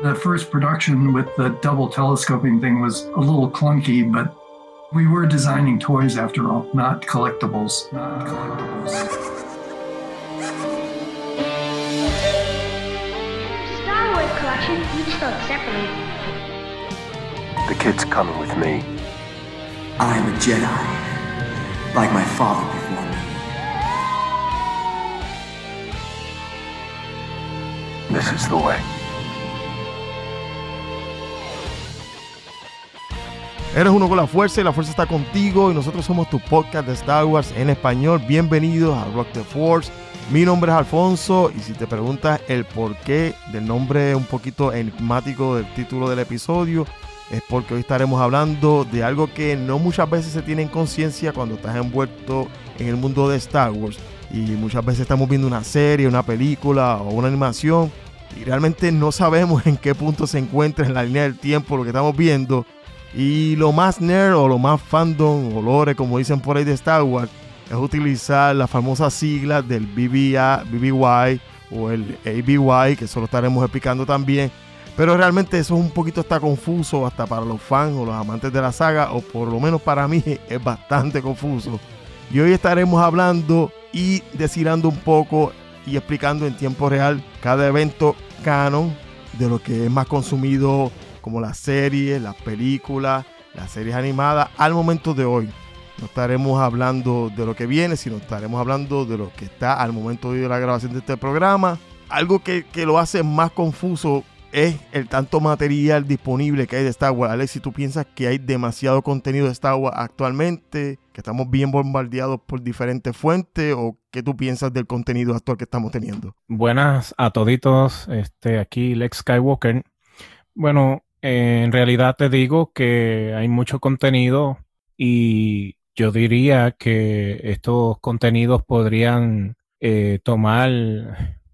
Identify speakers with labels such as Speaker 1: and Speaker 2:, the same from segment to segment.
Speaker 1: The first production with the double telescoping thing was a little clunky, but we were designing toys after all, not collectibles. Not collectibles.
Speaker 2: Star Wars collection, each sold separately.
Speaker 3: The kid's coming with me.
Speaker 4: I am a Jedi, like my father before me.
Speaker 3: This is the way.
Speaker 5: Eres uno con la fuerza y la fuerza está contigo y nosotros somos tu podcast de Star Wars en español. Bienvenidos a Rock the Force. Mi nombre es Alfonso y si te preguntas el porqué del nombre un poquito enigmático del título del episodio, es porque hoy estaremos hablando de algo que no muchas veces se tiene en conciencia cuando estás envuelto en el mundo de Star Wars. Y muchas veces estamos viendo una serie, una película o una animación y realmente no sabemos en qué punto se encuentra en la línea del tiempo lo que estamos viendo y lo más nerd o lo más fandom o lore, como dicen por ahí de Star Wars, es utilizar las famosas siglas del BBA, BBY o el ABY, que eso lo estaremos explicando también. Pero realmente eso es un poquito está confuso hasta para los fans o los amantes de la saga, o por lo menos para mí es bastante confuso. Y hoy estaremos hablando y descilando un poco y explicando en tiempo real cada evento canon de lo que es más consumido como las series, las películas, las series animadas al momento de hoy. No estaremos hablando de lo que viene, sino estaremos hablando de lo que está al momento de la grabación de este programa. Algo que, que lo hace más confuso es el tanto material disponible que hay de Star Wars. Alex, si tú piensas que hay demasiado contenido de Star Wars actualmente, que estamos bien bombardeados por diferentes fuentes, o qué tú piensas del contenido actual que estamos teniendo?
Speaker 6: Buenas a toditos, este, aquí Lex Skywalker. Bueno, eh, en realidad te digo que hay mucho contenido y yo diría que estos contenidos podrían eh, tomar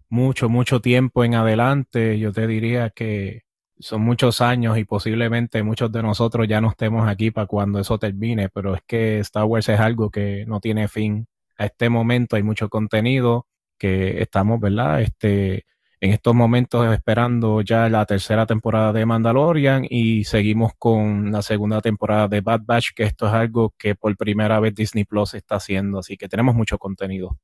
Speaker 6: mucho, mucho tiempo en adelante. Yo te diría que son muchos años y posiblemente muchos de nosotros ya no estemos aquí para cuando eso termine, pero es que Star Wars es algo que no tiene fin. A este momento hay mucho contenido que estamos, ¿verdad? Este, en estos momentos esperando ya la tercera temporada de Mandalorian y seguimos con la segunda temporada de Bad Batch, que esto es algo que por primera vez Disney Plus está haciendo, así que tenemos mucho contenido.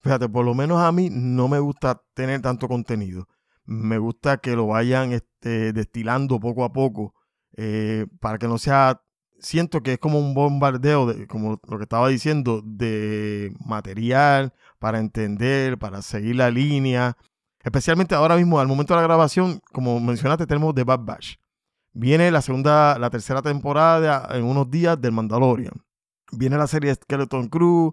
Speaker 5: Fíjate, por lo menos a mí no me gusta tener tanto contenido. Me gusta que lo vayan este, destilando poco a poco eh, para que no sea... Siento que es como un bombardeo, de, como lo que estaba diciendo, de material para entender, para seguir la línea. Especialmente ahora mismo, al momento de la grabación, como mencionaste, tenemos The Bad Batch. Viene la segunda, la tercera temporada en unos días del Mandalorian. Viene la serie Skeleton Crew.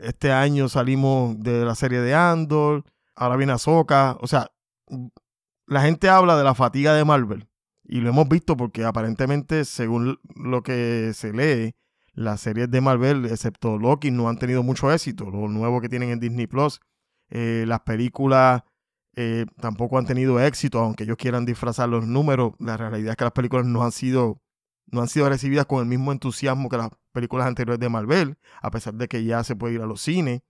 Speaker 5: Este año salimos de la serie de Andor. Ahora viene Ahsoka. O sea, la gente habla de la fatiga de Marvel. Y lo hemos visto porque aparentemente, según lo que se lee, las series de Marvel, excepto Loki, no han tenido mucho éxito. Lo nuevo que tienen en Disney Plus. Eh, las películas eh, tampoco han tenido éxito, aunque ellos quieran disfrazar los números. La realidad es que las películas no han sido, no han sido recibidas con el mismo entusiasmo que las películas anteriores de Marvel, a pesar de que ya se puede ir a los cines.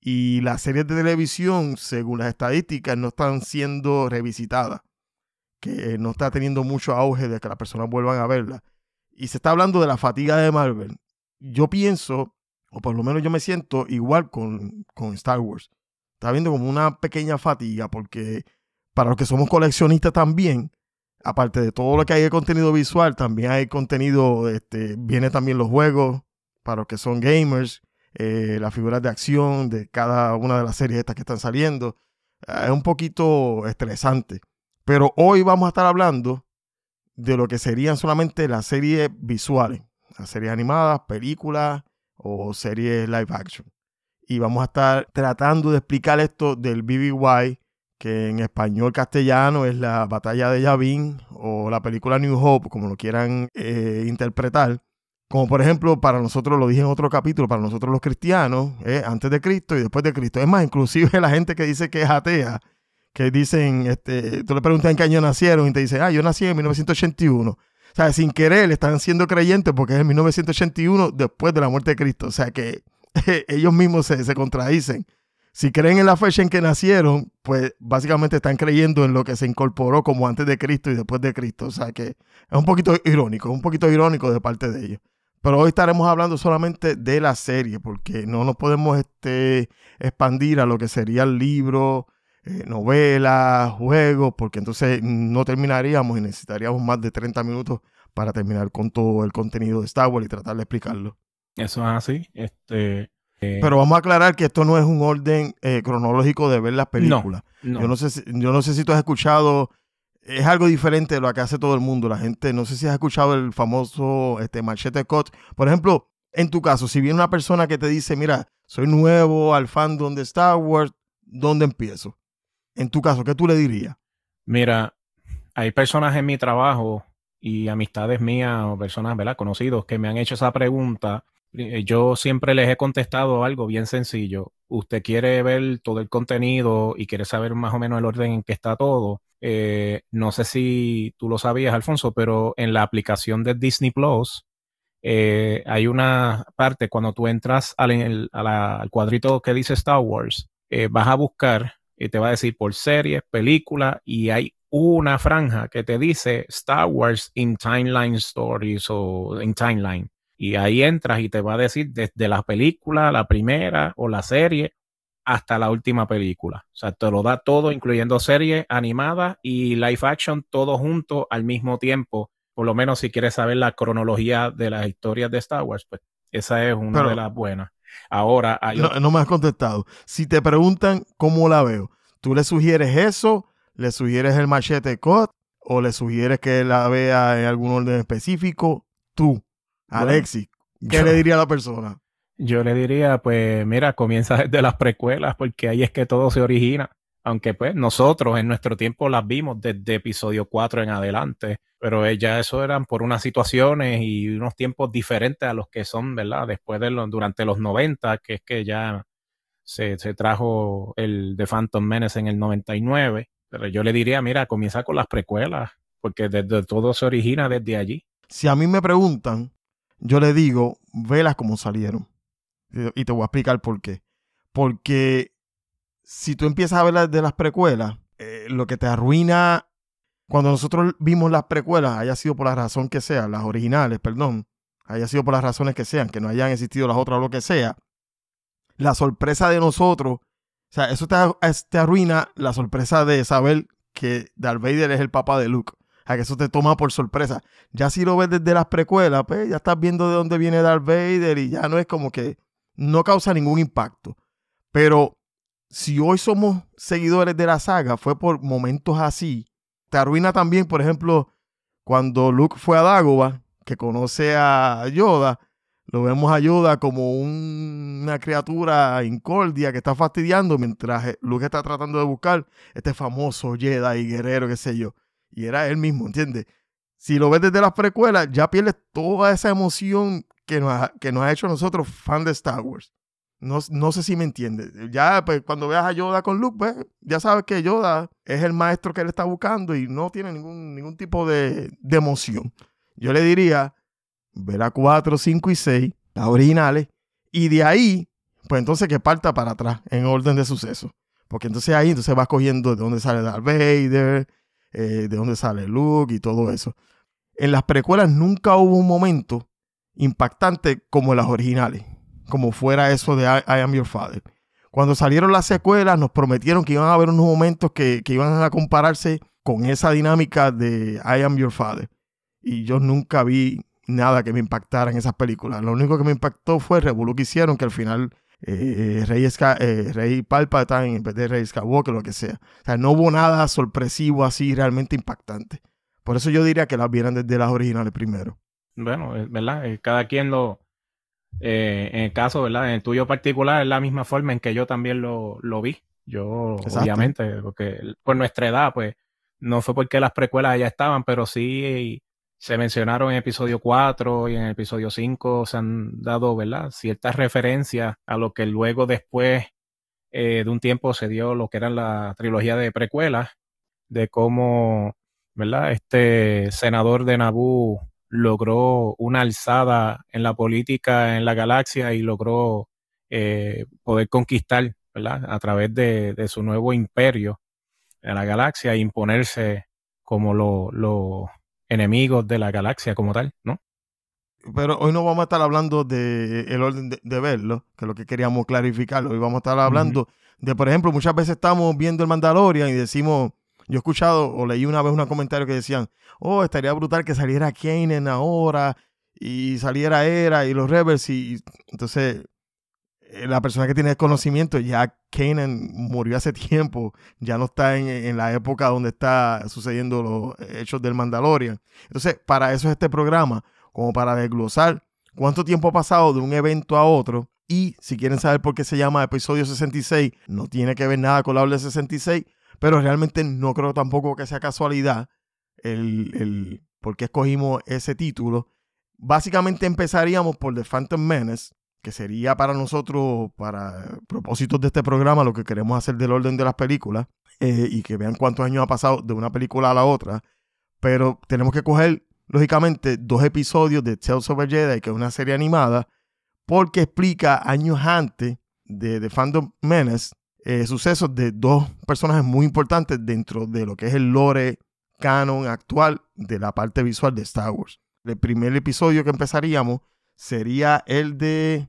Speaker 5: Y las series de televisión, según las estadísticas, no están siendo revisitadas, que no está teniendo mucho auge de que las personas vuelvan a verlas. Y se está hablando de la fatiga de Marvel. Yo pienso, o por lo menos yo me siento igual con, con Star Wars está viendo como una pequeña fatiga porque para los que somos coleccionistas también, aparte de todo lo que hay de contenido visual, también hay contenido, este, viene también los juegos para los que son gamers, eh, las figuras de acción de cada una de las series estas que están saliendo. Eh, es un poquito estresante. Pero hoy vamos a estar hablando de lo que serían solamente las series visuales, las series animadas, películas o series live action y vamos a estar tratando de explicar esto del BBY, que en español castellano es la batalla de Yavin o la película New Hope, como lo quieran eh, interpretar. Como por ejemplo, para nosotros, lo dije en otro capítulo, para nosotros los cristianos, eh, antes de Cristo y después de Cristo. Es más, inclusive la gente que dice que es atea, que dicen, este, tú le preguntas en qué año nacieron y te dicen, ah, yo nací en 1981. O sea, sin querer están siendo creyentes porque es en 1981 después de la muerte de Cristo. O sea que ellos mismos se, contradicen. si creen en la fecha en que nacieron, pues básicamente están creyendo en lo que se incorporó como antes de Cristo y después de Cristo. O sea que es un poquito irónico, un poquito irónico de parte de ellos. Pero hoy estaremos hablando solamente de la serie, porque no nos podemos este, expandir a lo que sería el libro, eh, novelas, juegos, porque entonces no terminaríamos y necesitaríamos más de 30 minutos para terminar con todo el contenido de Star Wars y tratar de explicarlo.
Speaker 6: Eso es así. Este, eh,
Speaker 5: Pero vamos a aclarar que esto no es un orden eh, cronológico de ver las películas.
Speaker 6: no.
Speaker 5: Yo, no sé si, yo no sé si tú has escuchado, es algo diferente de lo que hace todo el mundo. La gente, no sé si has escuchado el famoso este, machete cut. Por ejemplo, en tu caso, si viene una persona que te dice, mira, soy nuevo al fandom de Star Wars, ¿dónde empiezo? En tu caso, ¿qué tú le dirías?
Speaker 6: Mira, hay personas en mi trabajo y amistades mías o personas, ¿verdad? Conocidos que me han hecho esa pregunta. Eh, Yo siempre les he contestado algo bien sencillo. Usted quiere ver todo el contenido y quiere saber más o menos el orden en que está todo. Eh, no sé si tú lo sabías, Alfonso, pero en la aplicación de Disney Plus eh, hay una parte cuando tú entras al, cuadrito que dice Star Wars, vas a buscar y te va a decir por series, películas y hay una franja que te dice Star Wars in Timeline Stories o in Timeline. Y ahí entras y te va a decir desde la película, la primera o la serie hasta la última película. O sea, te lo da todo, incluyendo series animadas y live action, todo junto al mismo tiempo. Por lo menos si quieres saber la cronología de las historias de Star Wars, pues esa es una
Speaker 5: Pero-
Speaker 6: de las buenas. Ahora hay
Speaker 5: No, no me has contestado. Si te preguntan cómo la veo, ¿tú le sugieres eso? ¿Le sugieres el machete cut? ¿O le sugieres que la vea en algún orden específico? Tú, Alexis, ¿qué
Speaker 6: yo-
Speaker 5: le diría a la persona?
Speaker 6: Yo le diría, pues mira, comienza desde las precuelas, porque ahí es que todo se origina. Aunque pues nosotros en nuestro tiempo las vimos desde episodio 4 en adelante, pero eh, ya eso eran por unas situaciones y unos tiempos diferentes a los que son, ¿verdad? Después de los, durante los 90, que es que ya se, se trajo el The Phantom Menace en el 99. Pero yo le diría, mira, comienza con las precuelas, porque desde todo se origina desde allí.
Speaker 5: Si a mí me preguntan, yo le digo, velas como salieron. Y te voy a explicar por qué. Porque si tú empiezas a ver de las precuelas, eh, lo que te arruina cuando nosotros vimos las precuelas, haya sido por la razón que sea, las originales, perdón, haya sido por las razones que sean, que no hayan existido las otras o lo que sea, la sorpresa de nosotros, o sea, eso te, te arruina la sorpresa de saber que Darth Vader es el papá de Luke. Sea, que eso te toma por sorpresa. Ya si lo ves desde las precuelas, pues ya estás viendo de dónde viene Darth Vader y ya no es como que no causa ningún impacto. Pero si hoy somos seguidores de la saga, fue por momentos así. Te arruina también, por ejemplo, cuando Luke fue a Dagobah, que conoce a Yoda, lo vemos a Yoda como un- una criatura incordia que está fastidiando mientras Luke está tratando de buscar este famoso Jedi y guerrero, qué sé yo. Y era él mismo, ¿entiendes? Si lo ves desde las precuelas, ya pierdes toda esa emoción que nos ha, que nos ha hecho nosotros fan de Star Wars. No, no sé si me entiendes. Ya, pues, cuando veas a Yoda con Luke, pues, ya sabes que Yoda es el maestro que él está buscando y no tiene ningún, ningún tipo de, de emoción. Yo le diría, ver a 4, 5 y 6, las originales, y de ahí, pues entonces que parta para atrás en orden de suceso. Porque entonces ahí entonces vas cogiendo de dónde sale Darth Vader, eh, de dónde sale Luke y todo eso. En las precuelas nunca hubo un momento impactante como en las originales, como fuera eso de I, I Am Your Father. Cuando salieron las secuelas nos prometieron que iban a haber unos momentos que, que iban a compararse con esa dinámica de I Am Your Father. Y yo nunca vi nada que me impactara en esas películas. Lo único que me impactó fue el que hicieron, que al final eh, Rey, eh, Rey Palpatine en vez de Rey Skywalker, lo que sea. O sea, no hubo nada sorpresivo así realmente impactante. Por eso yo diría que las vieran desde las originales primero.
Speaker 6: Bueno, eh, ¿verdad? Eh, Cada quien lo, eh, en el caso, ¿verdad? En el tuyo particular es la misma forma en que yo también lo, lo vi. Yo,
Speaker 5: Exacto.
Speaker 6: obviamente, porque por nuestra edad, pues, no fue porque las precuelas ya estaban, pero sí se mencionaron en episodio 4 y en episodio 5 se han dado, ¿verdad? Ciertas referencias a lo que luego después eh, de un tiempo se dio lo que era la trilogía de precuelas, de cómo, ¿verdad? Este senador de Naboo logró una alzada en la política en la galaxia y logró eh, poder conquistar ¿verdad? A través de, su nuevo imperio en la galaxia e imponerse como los enemigos de la galaxia como tal, ¿no?
Speaker 5: Pero hoy no vamos a estar hablando de el orden de, verlo, que es lo que queríamos clarificarlo. Hoy vamos a estar hablando de, por ejemplo, muchas veces estamos viendo el Mandalorian y decimos, yo he escuchado o leí una vez un comentario que decían, oh, estaría brutal que saliera Kanan ahora y saliera Era y los Rebels y entonces eh, la persona que tiene conocimiento, ya Kanan murió hace tiempo, ya no está en, la época donde está sucediendo los hechos del Mandalorian. Entonces, para eso es este programa, como para desglosar cuánto tiempo ha pasado de un evento a otro. Y si quieren saber por qué se llama episodio 66, no tiene que ver nada con la de 66, pero realmente no creo tampoco que sea casualidad el, el por qué escogimos ese título. Básicamente empezaríamos por The Phantom Menace, que sería para nosotros, para propósitos de este programa, lo que queremos hacer del orden de las películas eh, y que vean cuántos años ha pasado de una película a la otra. Pero tenemos que coger, lógicamente, dos episodios de Tales of a Jedi, que es una serie animada, porque explica años antes de The Phantom Menace eh, sucesos de dos personajes muy importantes dentro de lo que es el lore canon actual de la parte visual de Star Wars. El primer episodio que empezaríamos sería el de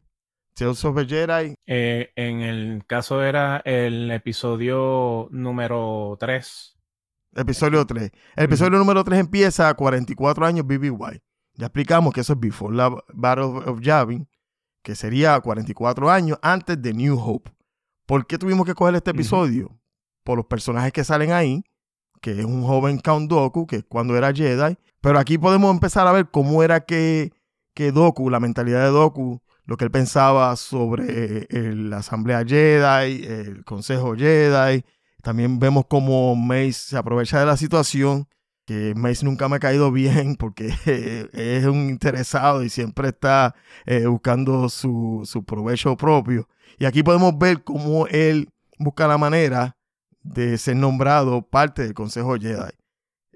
Speaker 5: Tales of Jedi.
Speaker 6: Eh, en el caso era el episodio número 3.
Speaker 5: Episodio 3. El episodio número 3 empieza a 44 años BBY. Ya explicamos que eso es Before the Battle of Yavin, que sería 44 años antes de New Hope. ¿Por qué tuvimos que coger este episodio? Por los personajes que salen ahí, que es un joven Count Dooku, que es cuando era Jedi. Pero aquí podemos empezar a ver cómo era que que Doku, la mentalidad de Doku, lo que él pensaba sobre eh, la Asamblea Jedi, el Consejo Jedi. También vemos cómo Mace se aprovecha de la situación, que Mace nunca me ha caído bien porque es un interesado y siempre está eh, buscando su, su provecho propio. Y aquí podemos ver cómo él busca la manera de ser nombrado parte del Consejo Jedi.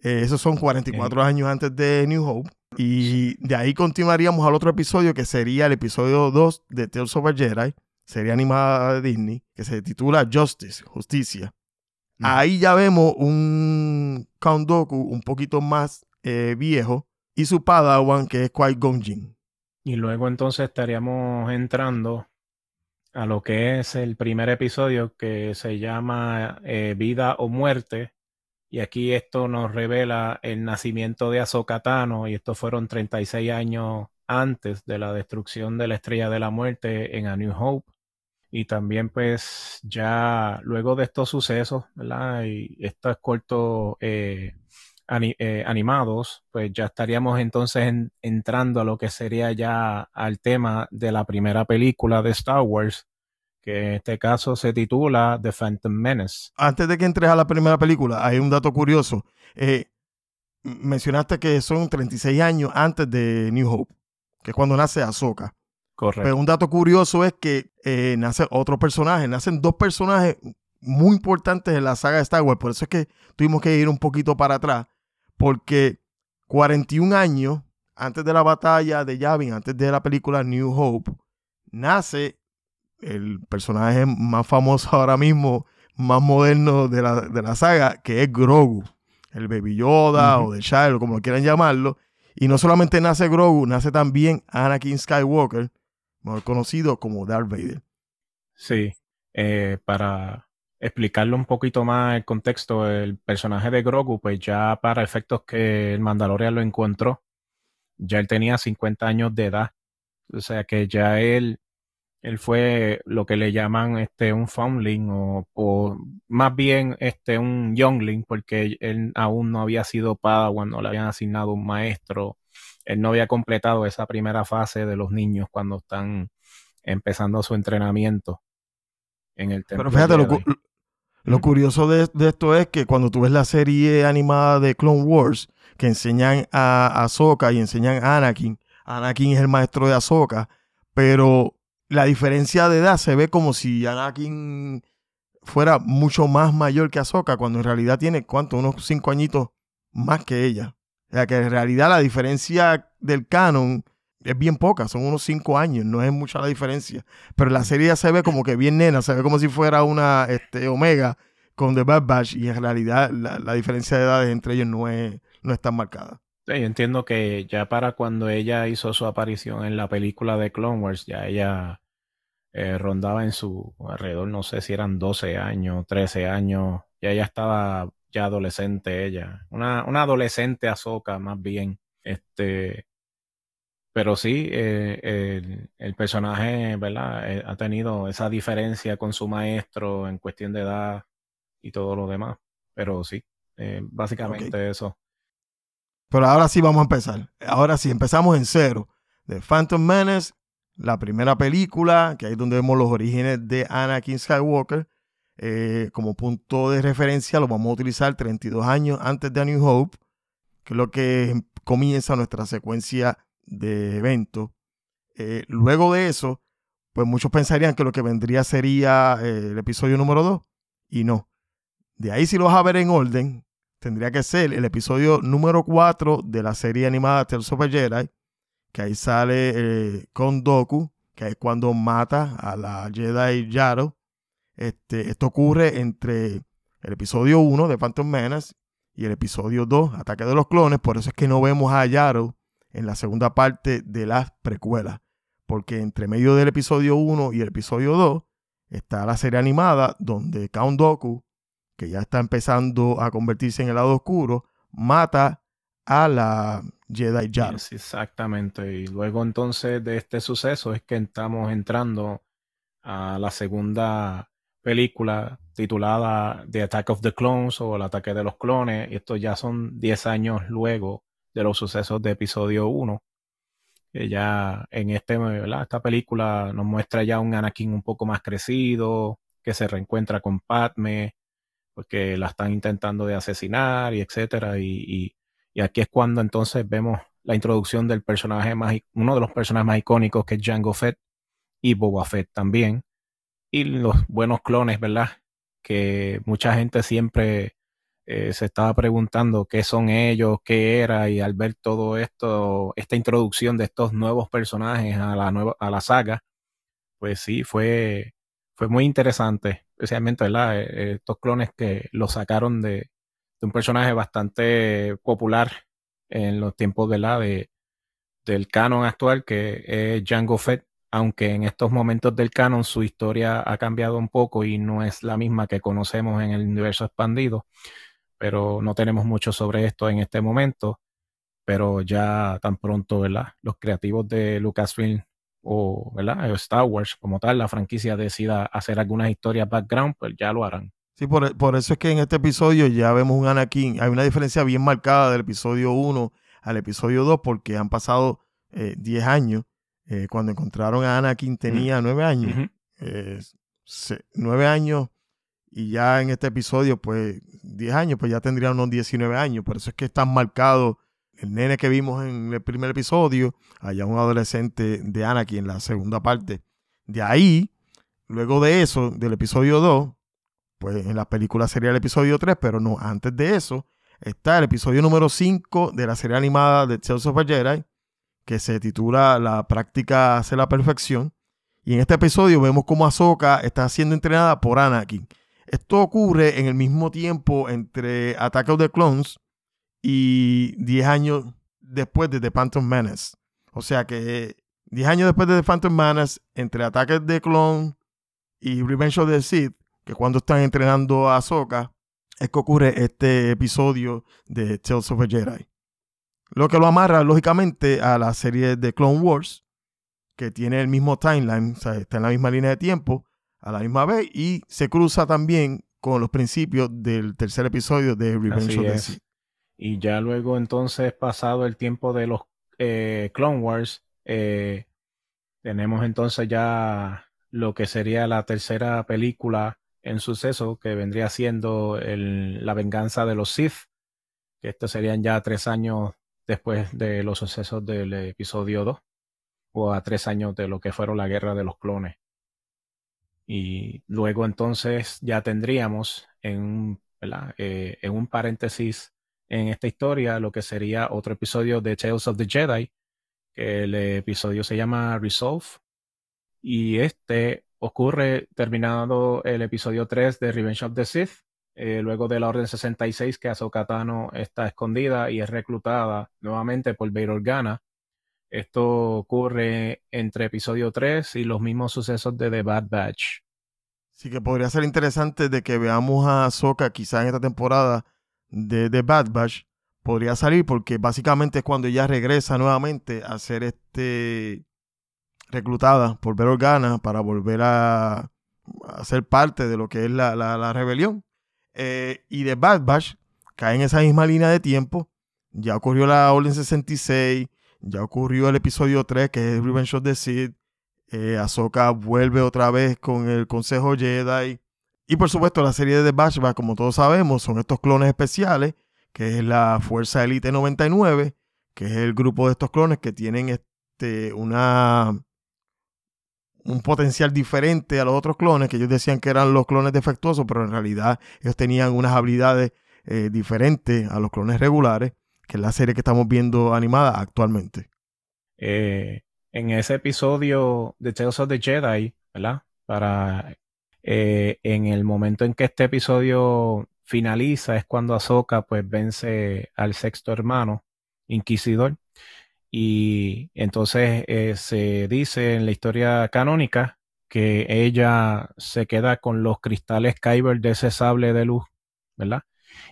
Speaker 5: Eh, esos son 44 años antes de New Hope. Y de ahí continuaríamos al otro episodio que sería el episodio 2 de Tales of a Jedi, serie animada de Disney, que se titula Justice, Justicia. Ahí ya vemos un Count un poquito más eh, viejo y su padawan que es Qui-Gon Jinn.
Speaker 6: Y luego entonces estaríamos entrando a lo que es el primer episodio que se llama eh, Vida o Muerte, y aquí esto nos revela el nacimiento de Ahsoka y estos fueron 36 años antes de la destrucción de la Estrella de la Muerte en A New Hope. Y también pues ya luego de estos sucesos, ¿verdad? Y estos cortos eh, eh, animados, pues ya estaríamos entonces entrando a lo que sería ya al tema de la primera película de Star Wars, que en este caso se titula The Phantom Menace.
Speaker 5: Antes de que entres a la primera película, hay un dato curioso. Eh, mencionaste que son 36 años antes de New Hope, que es cuando nace Ahsoka.
Speaker 6: Correcto.
Speaker 5: Pero un dato curioso es que eh, nace otro personaje, nacen dos personajes muy importantes en la saga de Star Wars. Por eso es que tuvimos que ir un poquito para atrás, porque 41 años antes de la batalla de Yavin, antes de la película New Hope, nace el personaje más famoso ahora mismo, más moderno de la, saga, que es Grogu, el Baby Yoda o de Child, como quieran llamarlo. Y no solamente nace Grogu, nace también Anakin Skywalker, mejor conocido como Darth Vader.
Speaker 6: Sí, eh, para explicarle un poquito más el contexto, el personaje de Grogu, pues ya para efectos que el Mandalorian lo encontró, ya él tenía 50 años de edad. O sea que ya él él fue lo que le llaman este un foundling o, más bien este un youngling porque él aún no había sido padawan, no le habían asignado un maestro, él no había completado esa primera fase de los niños cuando están empezando su entrenamiento en el
Speaker 5: templo. Pero fíjate, lo, curioso de, esto es que cuando tú ves la serie animada de Clone Wars, que enseñan a Ahsoka y enseñan a Anakin, Anakin es el maestro de Ahsoka, pero la diferencia de edad se ve como si Anakin fuera mucho más mayor que Ahsoka, cuando en realidad tiene, ¿cuánto? Unos cinco añitos más que ella. O sea que en realidad la diferencia del canon es bien poca, son unos cinco años, no es mucha la diferencia. Pero la serie ya se ve como que bien nena, se ve como si fuera una este, Omega con The Bad Batch y en realidad la, la diferencia de edades entre ellos no es, no es tan marcada.
Speaker 6: Sí, entiendo que ya para cuando ella hizo su aparición en la película de Clone Wars, ya ella eh, rondaba en su alrededor, no sé si eran 12 años, 13 años, ya ella estaba ya adolescente ella, una, una adolescente Ahsoka más bien, este, pero sí, eh, el, el personaje, ¿verdad? Eh, ha tenido esa diferencia con su maestro en cuestión de edad y todo lo demás, pero sí, básicamente eso.
Speaker 5: Pero ahora sí vamos a empezar. Ahora sí, empezamos en cero. The Phantom Menace, la primera película, que ahí es donde vemos los orígenes de Anakin Skywalker. Eh, como punto de referencia lo vamos a utilizar 32 años antes de A New Hope, que es lo que comienza nuestra secuencia de eventos. Eh, luego de eso, pues muchos pensarían que lo que vendría sería eh, el episodio número 2, y no. De ahí si lo vas a ver en orden, tendría que ser el episodio número 4 de la serie animada Tales of Jedi, que ahí sale eh, con que es cuando mata a la Jedi Yaro. Este, esto ocurre entre el episodio 1 de Phantom Menace y el episodio 2, Ataque de los Clones. Por eso es que no vemos a Yaro en la segunda parte de las precuelas. Porque entre medio del episodio 1 y el episodio 2 está la serie animada donde Count Doku, que ya está empezando a convertirse en el lado oscuro, mata a la Jedi.
Speaker 6: Yes, exactamente. Y luego entonces de este suceso es que estamos entrando a la segunda película titulada The Attack of the Clones o El ataque de los clones. Y estos ya son 10 años luego de los sucesos de episodio 1. Que ya en este, esta película nos muestra ya un Anakin un poco más crecido, que se reencuentra con Padme, porque la están intentando de asesinar y etcétera. Y, y aquí es cuando entonces vemos la introducción del personaje más, uno de los personajes más icónicos que es Jango Fett y Boba Fett también. Y los buenos clones, ¿verdad? Que mucha gente siempre eh, se estaba preguntando qué son ellos, qué era, y al ver todo esto, esta introducción de estos nuevos personajes a la nueva, a la saga, pues sí, fue, fue muy interesante, especialmente, ¿verdad? Eh, Estos clones que lo sacaron de, un personaje bastante popular en los tiempos de del canon actual, que es Jango Fett, aunque en estos momentos del canon su historia ha cambiado un poco y no es la misma que conocemos en el universo expandido, pero no tenemos mucho sobre esto en este momento, pero ya tan pronto, ¿verdad? Los creativos de Lucasfilm o, ¿verdad? Star Wars como tal, la franquicia decida hacer algunas historias background, pues ya lo harán.
Speaker 5: Sí, por, por, eso es que en este episodio ya vemos un Anakin. Hay una diferencia bien marcada del episodio 1 al episodio 2 porque han pasado 10 eh, años. Eh, cuando encontraron a Anakin tenía 9 años.
Speaker 6: Ujú.
Speaker 5: Eh, 9 años y ya en este episodio, pues 10 años, pues ya tendría unos 19 años. Por eso es que están marcados el nene que vimos en el primer episodio, allá un adolescente de Anakin en la segunda parte. De ahí, luego de eso, del episodio 2, pues en la película sería el episodio 3, pero no, antes de eso está el episodio número 5 de la serie animada de Tales of a Jedi, que se titula La práctica hace la perfección. Y en este episodio vemos cómo Ahsoka está siendo entrenada por Anakin. Esto ocurre en el mismo tiempo entre Attack of the Clones y 10 años después de The Phantom Menace. O sea que 10 años después de The Phantom Menace, entre Attack of the Clones y Revenge of the Sith, que cuando están entrenando a Ahsoka, es que ocurre este episodio de Tales of a Jedi. Lo que lo amarra, lógicamente, a la serie de Clone Wars, que tiene el mismo timeline, o sea, está en la misma línea de tiempo, a la misma vez, y se cruza también con los principios del tercer episodio de Revenge
Speaker 6: Así
Speaker 5: of the. Sith.
Speaker 6: Y ya luego entonces, pasado el tiempo de los eh, Clone Wars, eh, tenemos entonces ya lo que sería la tercera película en suceso, que vendría siendo el- la venganza de los Sith, que estos serían ya tres años después de los sucesos del episodio 2, o a tres años de lo que fueron la guerra de los clones. Y luego entonces ya tendríamos en. Eh, en un paréntesis en esta historia lo que sería otro episodio de Tales of the Jedi, que el episodio se llama Resolve. Y este ocurre terminado el episodio 3 de Revenge of the Sith, eh, luego de la Orden 66 que Ahsoka está escondida y es reclutada nuevamente por Bail Organa. Esto ocurre entre episodio 3 y los mismos sucesos de The Bad Batch.
Speaker 5: Sí que podría ser interesante de que veamos a Ahsoka quizás en esta temporada de The Bad Batch. Podría salir porque básicamente es cuando ella regresa nuevamente a ser este reclutada por Bail Organa para volver a, a, ser parte de lo que es la, la, la rebelión. Eh, y de Bad Batch cae en esa misma línea de tiempo. Ya ocurrió la Orden 66, ya ocurrió el episodio 3, que es Revenge of the Sith. Eh, Ahsoka vuelve otra vez con el Consejo Jedi. Y por supuesto, la serie de The Bad Batch, como todos sabemos, son estos clones especiales, que es la Fuerza Elite 99, que es el grupo de estos clones que tienen este, una, un potencial diferente a los otros clones, que ellos decían que eran los clones defectuosos, pero en realidad ellos tenían unas habilidades eh, diferentes a los clones regulares, que es la serie que estamos viendo animada actualmente.
Speaker 6: Eh, en ese episodio de Tales of the Jedi, ¿verdad? Para eh, en el momento en que este episodio finaliza es cuando Ahsoka pues vence al sexto hermano, Inquisidor, y entonces eh, se dice en la historia canónica que ella se queda con los cristales Kyber de ese sable de luz, ¿verdad?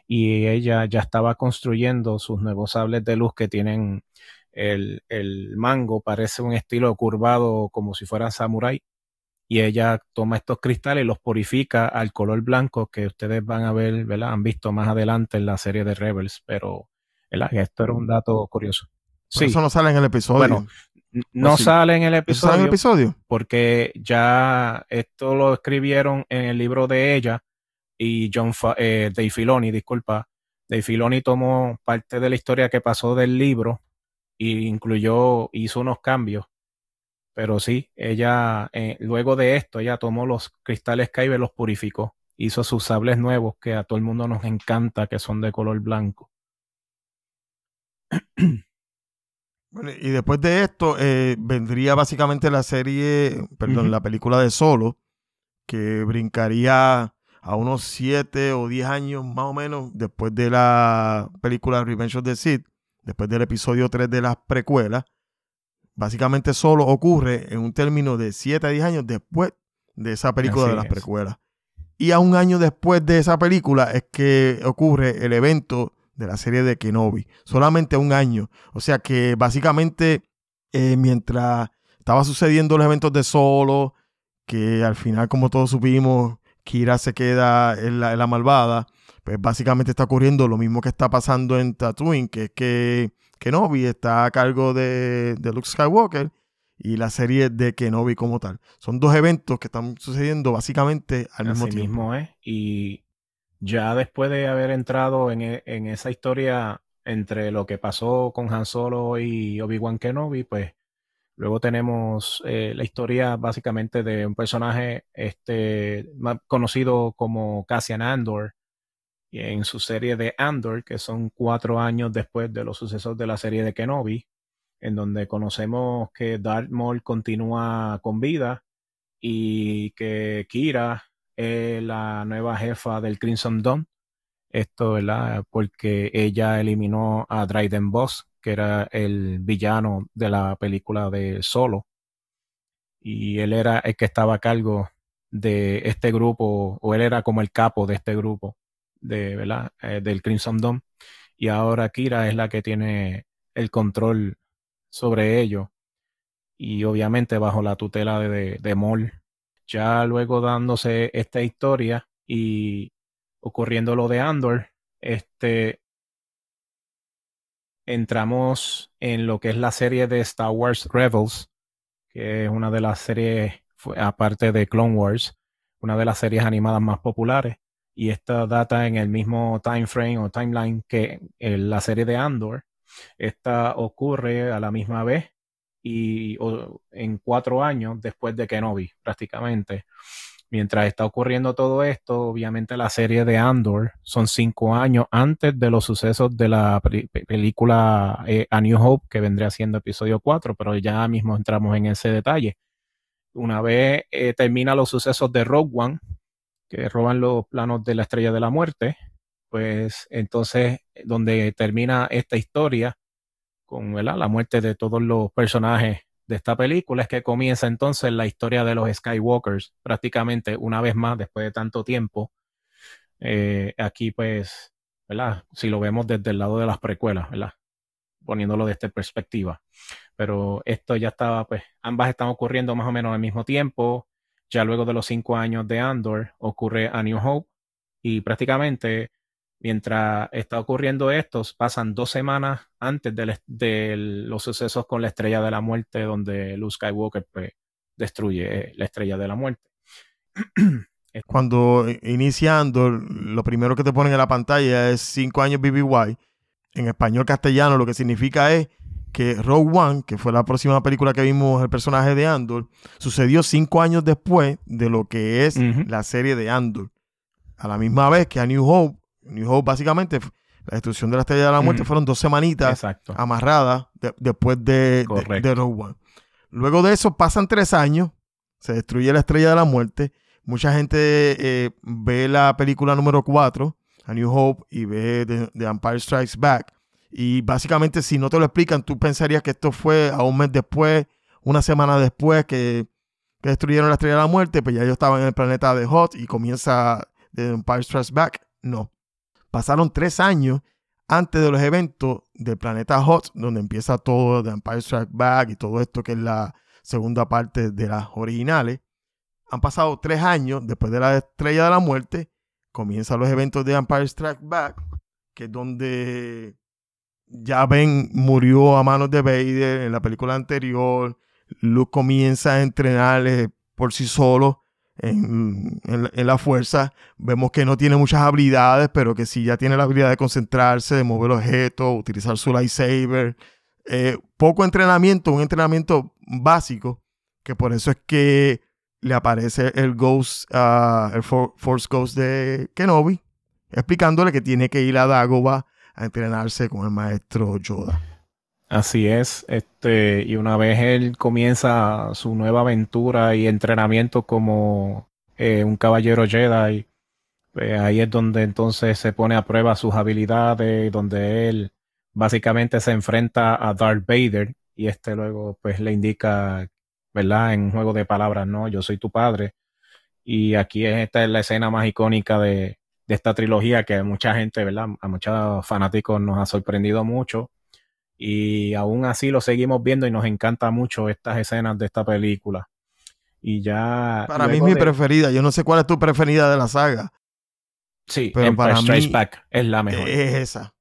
Speaker 6: Y ella ya estaba construyendo sus nuevos sables de luz que tienen el, el mango, parece un estilo curvado como si fueran samurái. Y ella toma estos cristales y los purifica al color blanco que ustedes van a ver, ¿verdad? Han visto más adelante en la serie de Rebels, pero esto era un dato curioso.
Speaker 5: Sí. Eso no sale en el episodio.
Speaker 6: Bueno, no
Speaker 5: sí?
Speaker 6: sale en el episodio.
Speaker 5: ¿Sale en el episodio?
Speaker 6: Porque ya esto lo escribieron en el libro de ella y John Fa eh, Dave Filoni, disculpa. Dave Filoni tomó parte de la historia que pasó del libro e incluyó, hizo unos cambios. Pero sí, ella, eh, luego de esto, ella tomó los cristales Kyber, los purificó. Hizo sus sables nuevos que a todo el mundo nos encanta, que son de color blanco.
Speaker 5: Bueno, y después de esto eh, vendría básicamente la serie, perdón, uh -huh. la película de Solo, que brincaría a unos 7 o 10 años más o menos después de la película Revenge of the Sith, después del episodio 3 de las precuelas. Básicamente Solo ocurre en un término de 7 a 10 años después de esa película Así de las es. precuelas. Y a un año después de esa película es que ocurre el evento de la serie de Kenobi. Solamente un año. O sea que básicamente eh, mientras estaba sucediendo los eventos de Solo, que al final, como todos supimos, Kira se queda en la, en la malvada, pues básicamente está ocurriendo lo mismo que está pasando en Tatooine, que es que Kenobi está a cargo de, de Luke Skywalker y la serie de Kenobi como tal. Son dos eventos que están sucediendo básicamente al
Speaker 6: Así
Speaker 5: mismo tiempo.
Speaker 6: mismo es. Y ya después de haber entrado en, e, en, esa historia entre lo que pasó con Han Solo y Obi-Wan Kenobi, pues luego tenemos eh, la historia básicamente de un personaje este, conocido como Cassian Andor en su serie de Andor, que son cuatro años después de los sucesos de la serie de Kenobi, en donde conocemos que Darth Maul continúa con vida y que Kira es la nueva jefa del Crimson Dawn. Esto, ¿verdad? Porque ella eliminó a Dryden Boss, que era el villano de la película de Solo. Y él era el que estaba a cargo de este grupo, o él era como el capo de este grupo, de, ¿verdad? Eh, del Crimson Dawn. Y ahora Kira es la que tiene el control sobre ello. Y obviamente bajo la tutela de, de, de Maul ya luego dándose esta historia y ocurriendo lo de Andor, este entramos en lo que es la serie de Star Wars Rebels, que es una de las series, aparte de Clone Wars, una de las series animadas más populares. Y esta data en el mismo time frame o timeline que la serie de Andor. Esta ocurre a la misma vez y en cuatro años después de Kenobi, prácticamente. mientras está ocurriendo todo esto, obviamente la serie de Andor son cinco años antes de los sucesos de la película eh, A New Hope, que vendría siendo episodio 4, pero ya mismo entramos en ese detalle. Una vez eh, termina los sucesos de Rogue One, que roban los planos de la estrella de la muerte, pues entonces donde termina esta historia con la muerte de todos los personajes de esta película es que comienza entonces la historia de los Skywalkers, prácticamente una vez más después de tanto tiempo. Eh, aquí, pues. Si lo vemos desde el lado de las precuelas, ¿verdad? Poniéndolo desde perspectiva. Pero esto ya estaba, pues, ambas están ocurriendo más o menos al mismo tiempo. Ya luego de los cinco años de Andor ocurre A New Hope y prácticamente Mientras está ocurriendo esto, pasan dos semanas antes de, los sucesos con la estrella de la muerte, donde Luke Skywalker pues, destruye la estrella de la muerte.
Speaker 5: Cuando iniciando, lo primero que te ponen en la pantalla es 5 años BBY. En español castellano lo que significa es que Rogue One, que fue la próxima película que vimos el personaje de Andor, sucedió cinco años después de lo que es la serie de Andor. A la misma vez que A New Hope New Hope, básicamente, la destrucción de la Estrella de la Muerte fueron dos semanitas amarradas después de, de, Rogue One. Luego de eso pasan tres años, se destruye la Estrella de la Muerte. Mucha gente eh, ve la película número 4, A New Hope, y ve The, Empire Strikes Back. Y básicamente, si no te lo explican, tú pensarías que esto fue a un mes después, una semana después que, que destruyeron la Estrella de la Muerte, pues ya ellos estaban en el planeta de Hot y comienza The Empire Strikes Back. No pasaron tres años antes de los eventos del planeta Hot, donde empieza todo de Empire Strike Back y todo esto que es la segunda parte de las originales. Han pasado tres años después de la estrella de la muerte. Comienzan los eventos de Empire Strike Back, que es donde ya Ben murió a manos de Vader en la película anterior. Luke comienza a entrenar por sí solo en, la fuerza. Vemos que no tiene muchas habilidades, pero que sí ya tiene la habilidad de concentrarse, de mover objetos, utilizar su lightsaber. Eh, poco entrenamiento, un entrenamiento básico, que por eso es que le aparece el Ghost, uh, el Force Ghost de Kenobi, explicándole que tiene que ir a Dagobah a entrenarse con el maestro Yoda.
Speaker 6: Así es, este, y una vez él comienza su nueva aventura y entrenamiento como eh, un caballero Jedi, pues ahí es donde entonces se pone a prueba sus habilidades, donde él básicamente se enfrenta a Darth Vader y este luego pues le indica, ¿verdad? En un juego de palabras, no, yo soy tu padre. Y aquí esta es la escena más icónica de, de esta trilogía que mucha gente, ¿verdad? A muchos fanáticos nos ha sorprendido mucho y aún así lo seguimos viendo y nos encanta mucho estas escenas de esta película. Y ya.
Speaker 5: Para mí es mi preferida. Yo no sé cuál es tu preferida de la saga.
Speaker 6: Sí, pero para mí Back es la mejor.
Speaker 5: Es esa.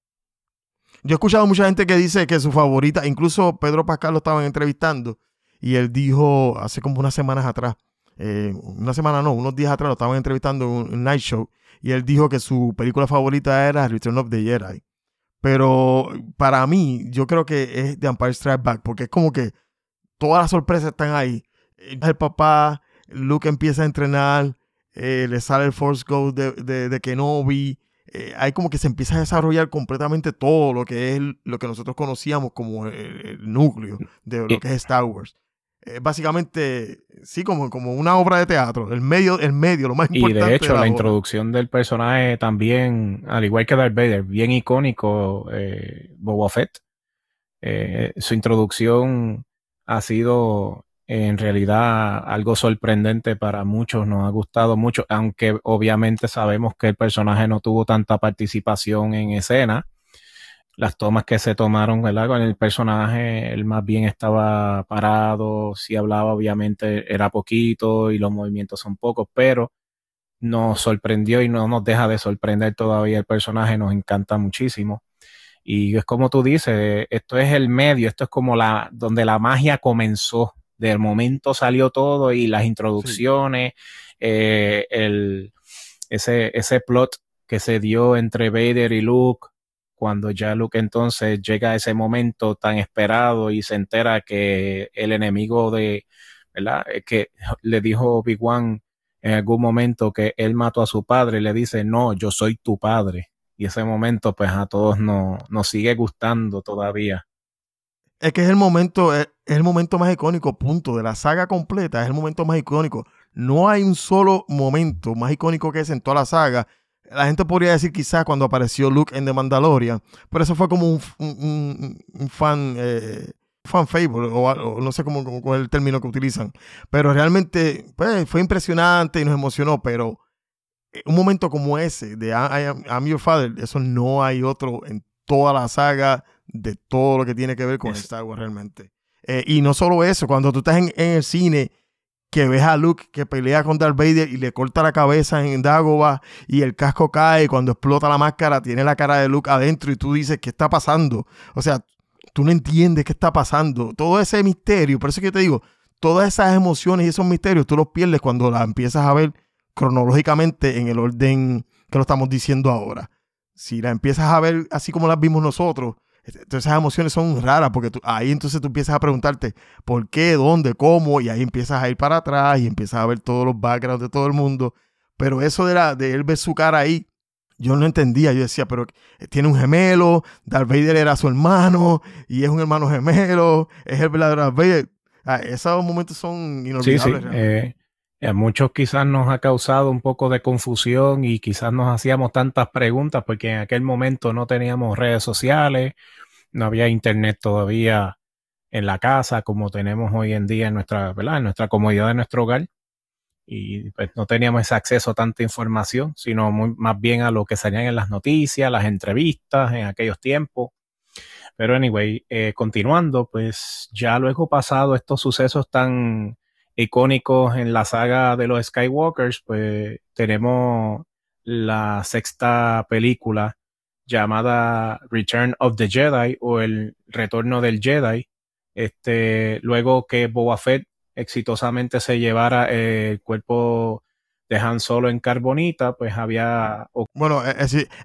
Speaker 5: Yo he escuchado mucha gente que dice que su favorita, incluso Pedro Pascal lo estaban entrevistando y él dijo hace como unas semanas atrás, eh, una semana no, unos días atrás lo estaban entrevistando en un night show y él dijo que su película favorita era Return of the Jedi. Pero para mí, yo creo que es The Empire Strike Back, porque es como que todas las sorpresas están ahí. El papá, Luke empieza a entrenar, eh, le sale el Force Ghost de, de, Kenobi. Eh, hay como que se empieza a desarrollar completamente todo lo que es lo que nosotros conocíamos como el núcleo de lo que es Star Wars básicamente, sí, como, como una obra de teatro, el medio, el medio, lo más importante.
Speaker 6: Y de hecho, la, introducción del personaje también, al igual que Darth Vader, bien icónico, eh, Boba Fett. Eh, su introducción ha sido en realidad algo sorprendente para muchos, nos ha gustado mucho, aunque obviamente sabemos que el personaje no tuvo tanta participación en escena las tomas que se tomaron, ¿verdad? Con el personaje, él más bien estaba parado, si hablaba obviamente era poquito y los movimientos son pocos, pero nos sorprendió y no nos deja de sorprender todavía el personaje, nos encanta muchísimo. Y es como tú dices, esto es el medio, esto es como la donde la magia comenzó. Del momento salió todo y las introducciones, eh, el, ese, ese plot que se dio entre Vader y Luke, cuando ya Luke entonces llega a ese momento tan esperado y se entera que el enemigo de, ¿verdad? Eh, que le dijo One en algún momento que él mató a su padre y le dice, no, yo soy tu padre. Y ese momento, pues a todos nos, nos sigue gustando todavía.
Speaker 5: Es que es el momento, es, el momento más icónico, punto, de la saga completa, es el momento más icónico. No hay un solo momento más icónico que ese en toda la saga. La gente podría decir quizás cuando apareció Luke en The Mandalorian, pero eso fue como un, un, un fan, eh, fan favorite, o, no sé cómo, cómo, es el término que utilizan. Pero realmente pues, fue impresionante y nos emocionó, pero eh, un momento como ese de I am, I'm Your Father, eso no hay otro en toda la saga de todo lo que tiene que ver con Star Wars realmente. Eh, y no solo eso, cuando tú estás en, en, el cine, que ves a Luke que pelea con Darth Vader y le corta la cabeza en Dagobah y el casco cae y cuando explota la máscara tiene la cara de Luke adentro y tú dices, ¿qué está pasando? O sea, tú no entiendes qué está pasando. Todo ese misterio, por eso que te digo, todas esas emociones y esos misterios tú los pierdes cuando las empiezas a ver cronológicamente en el orden que lo estamos diciendo ahora. Si la empiezas a ver así como las vimos nosotros, entonces esas emociones son raras porque tú, ahí entonces tú empiezas a preguntarte por qué, dónde, cómo, y ahí empiezas a ir para atrás y empiezas a ver todos los backgrounds de todo el mundo. Pero eso de, la, de él ver su cara ahí, yo no entendía. Yo decía, pero tiene un gemelo, Darth Vader era su hermano y es un hermano gemelo, es el verdadero Darth Vader. Ah, esos momentos son inolvidables.
Speaker 6: Sí, sí. Eh, a muchos quizás nos ha causado un poco de confusión y quizás nos hacíamos tantas preguntas porque en aquel momento no teníamos redes sociales, no había internet todavía en la casa como tenemos hoy en día en nuestra, ¿verdad? En nuestra comodidad de nuestro hogar. Y pues no teníamos ese acceso a tanta información, sino muy, más bien a lo que salían en las noticias, las entrevistas en aquellos tiempos. Pero anyway, eh, continuando, pues ya luego pasado estos sucesos tan icónicos en la saga de los Skywalkers, pues tenemos la sexta película llamada Return of the Jedi o el Retorno del Jedi. Este, luego que Boba Fett exitosamente se llevara el cuerpo de Han Solo en carbonita, pues había...
Speaker 5: Bueno, e-,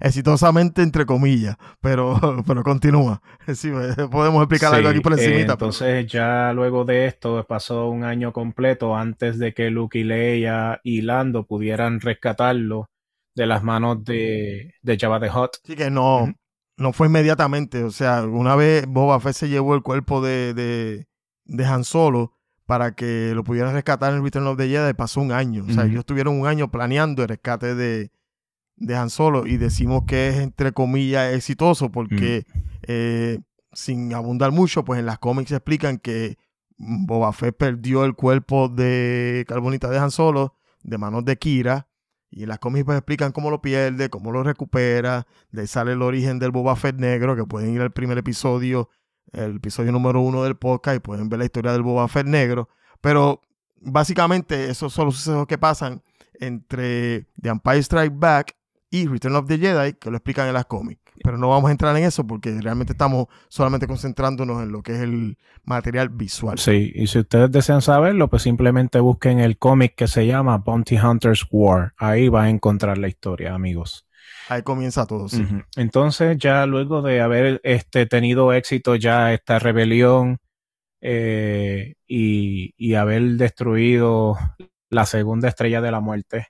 Speaker 5: exitosamente entre comillas, pero, pero continúa. Sí, podemos explicar
Speaker 6: sí,
Speaker 5: algo aquí por encima.
Speaker 6: Eh, entonces ya luego de esto pasó un año completo antes de que Luke y Leia y Lando pudieran rescatarlo de las manos de, de Jabba the Hutt.
Speaker 5: Sí que no, uh -huh. no fue inmediatamente. O sea, una vez Boba Fett se llevó el cuerpo de, de, de Han Solo, para que lo pudieran rescatar en el Return of the Jedi pasó un año. O sea, ellos tuvieron un año planeando el rescate de, de Han Solo y decimos que es entre comillas exitoso porque -huh. eh, sin abundar mucho, pues en las cómics explican que Boba Fett perdió el cuerpo de Carbonita de Han Solo de manos de Kira y en las cómics pues explican cómo lo pierde, cómo lo recupera, de ahí sale el origen del Boba Fett negro, que pueden ir al primer episodio el episodio número uno del podcast y pueden ver la historia del Boba Fett negro. Pero básicamente esos son los sucesos que pasan entre The Empire Strike Back y Return of the Jedi, que lo explican en las cómics. Pero no vamos a entrar en eso porque realmente estamos solamente concentrándonos en lo que es el material visual.
Speaker 6: Sí, y si ustedes desean saberlo, pues simplemente busquen el cómic que se llama Bounty Hunters War. Ahí van a encontrar la historia, amigos.
Speaker 5: Ahí comienza todo.
Speaker 6: Entonces, ya luego de haber este, tenido éxito ya esta rebelión eh, y, y, haber destruido la segunda estrella de la muerte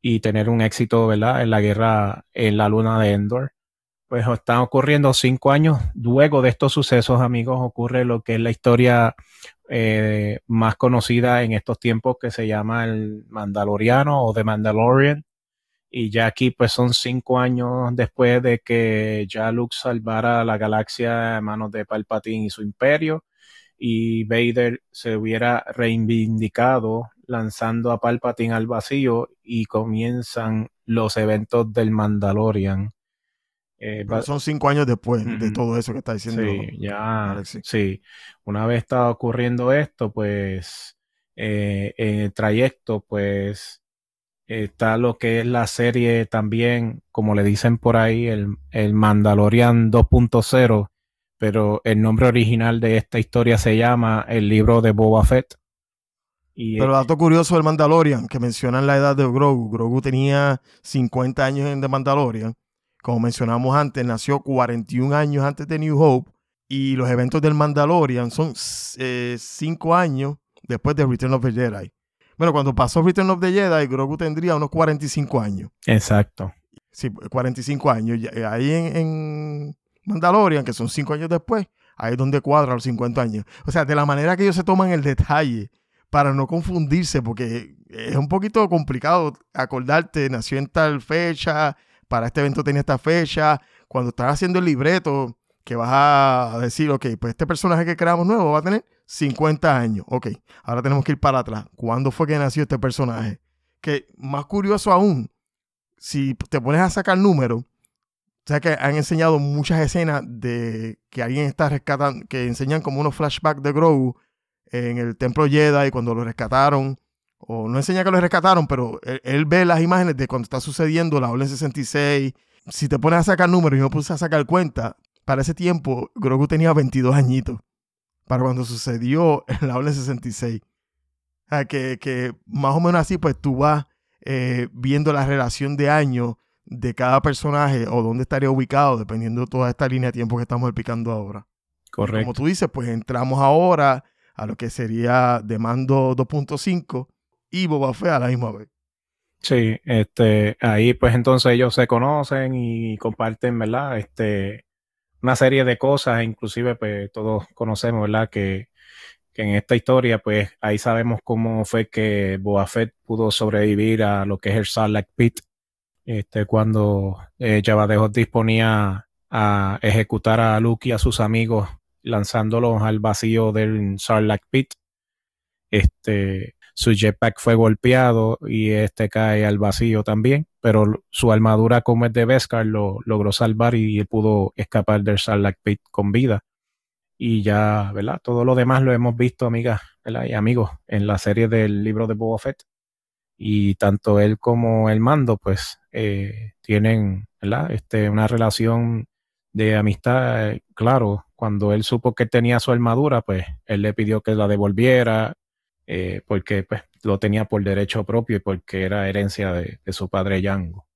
Speaker 6: y tener un éxito, ¿verdad? En la guerra en la luna de Endor, pues están ocurriendo cinco años luego de estos sucesos, amigos, ocurre lo que es la historia eh, más conocida en estos tiempos que se llama el Mandaloriano o The Mandalorian y ya aquí pues son cinco años después de que ya Luke salvara la galaxia en manos de Palpatine y su imperio y Vader se hubiera reivindicado lanzando a Palpatine al vacío y comienzan los eventos del Mandalorian.
Speaker 5: Eh, Pero son cinco años después uh -huh. de todo eso que está diciendo.
Speaker 6: Sí, ya, Alexis. sí. Una vez estaba ocurriendo esto, pues eh, en el trayecto, pues Está lo que es la serie también, como le dicen por ahí, el, el Mandalorian 2.0, pero el nombre original de esta historia se llama El libro de Boba Fett.
Speaker 5: Y pero dato curioso del Mandalorian, que mencionan la edad de Grogu. Grogu tenía 50 años en The Mandalorian. Como mencionamos antes, nació 41 años antes de New Hope. Y los eventos del Mandalorian son 5 eh, años después de Return of the Jedi. Bueno, cuando pasó Return of the Jedi, Grogu tendría unos 45 años.
Speaker 6: Exacto.
Speaker 5: Sí, 45 años. Ahí en, en Mandalorian, que son 5 años después, ahí es donde cuadra los 50 años. O sea, de la manera que ellos se toman el detalle para no confundirse, porque es un poquito complicado acordarte, nació en tal fecha, para este evento tenía esta fecha. Cuando estás haciendo el libreto, que vas a decir, ok, pues este personaje que creamos nuevo va a tener 50 años. Ok, ahora tenemos que ir para atrás. ¿Cuándo fue que nació este personaje? Que más curioso aún, si te pones a sacar números, o sea que han enseñado muchas escenas de que alguien está rescatando, que enseñan como unos flashbacks de Grogu en el templo Jedi cuando lo rescataron. O no enseña que lo rescataron, pero él, ve las imágenes de cuando está sucediendo la Orden 66. Si te pones a sacar números y no puse a sacar cuenta, para ese tiempo Grogu tenía 22 añitos. Para cuando sucedió la Orden 66. O sea, que, que más o menos así, pues tú vas eh, viendo la relación de años de cada personaje o dónde estaría ubicado, dependiendo de toda esta línea de tiempo que estamos explicando ahora.
Speaker 6: Correcto.
Speaker 5: Como tú dices, pues entramos ahora a lo que sería de mando 2.5 y Boba Fett a la misma vez.
Speaker 6: Sí, este, ahí pues entonces ellos se conocen y comparten, ¿verdad? Este, una serie de cosas, inclusive pues todos conocemos, ¿verdad? Que, que en esta historia pues ahí sabemos cómo fue que Boba Fett pudo sobrevivir a lo que es el Sarlacc Pit, este, cuando eh, disponía a ejecutar a Luke y a sus amigos lanzándolos al vacío del Sarlacc Pit. Este, su jetpack fue golpeado y este cae al vacío también, pero su armadura como es de Beskar lo logró salvar y pudo escapar del Sarlacc Pit con vida. Y ya, ¿verdad? Todo lo demás lo hemos visto, amigas y amigos, en la serie del libro de Boba Fett. Y tanto él como el mando, pues, eh, tienen, ¿verdad? Este, una relación de amistad, eh, claro, cuando él supo que tenía su armadura, pues él le pidió que la devolviera, eh, porque pues lo tenía por derecho propio y porque era herencia de, su padre Yango.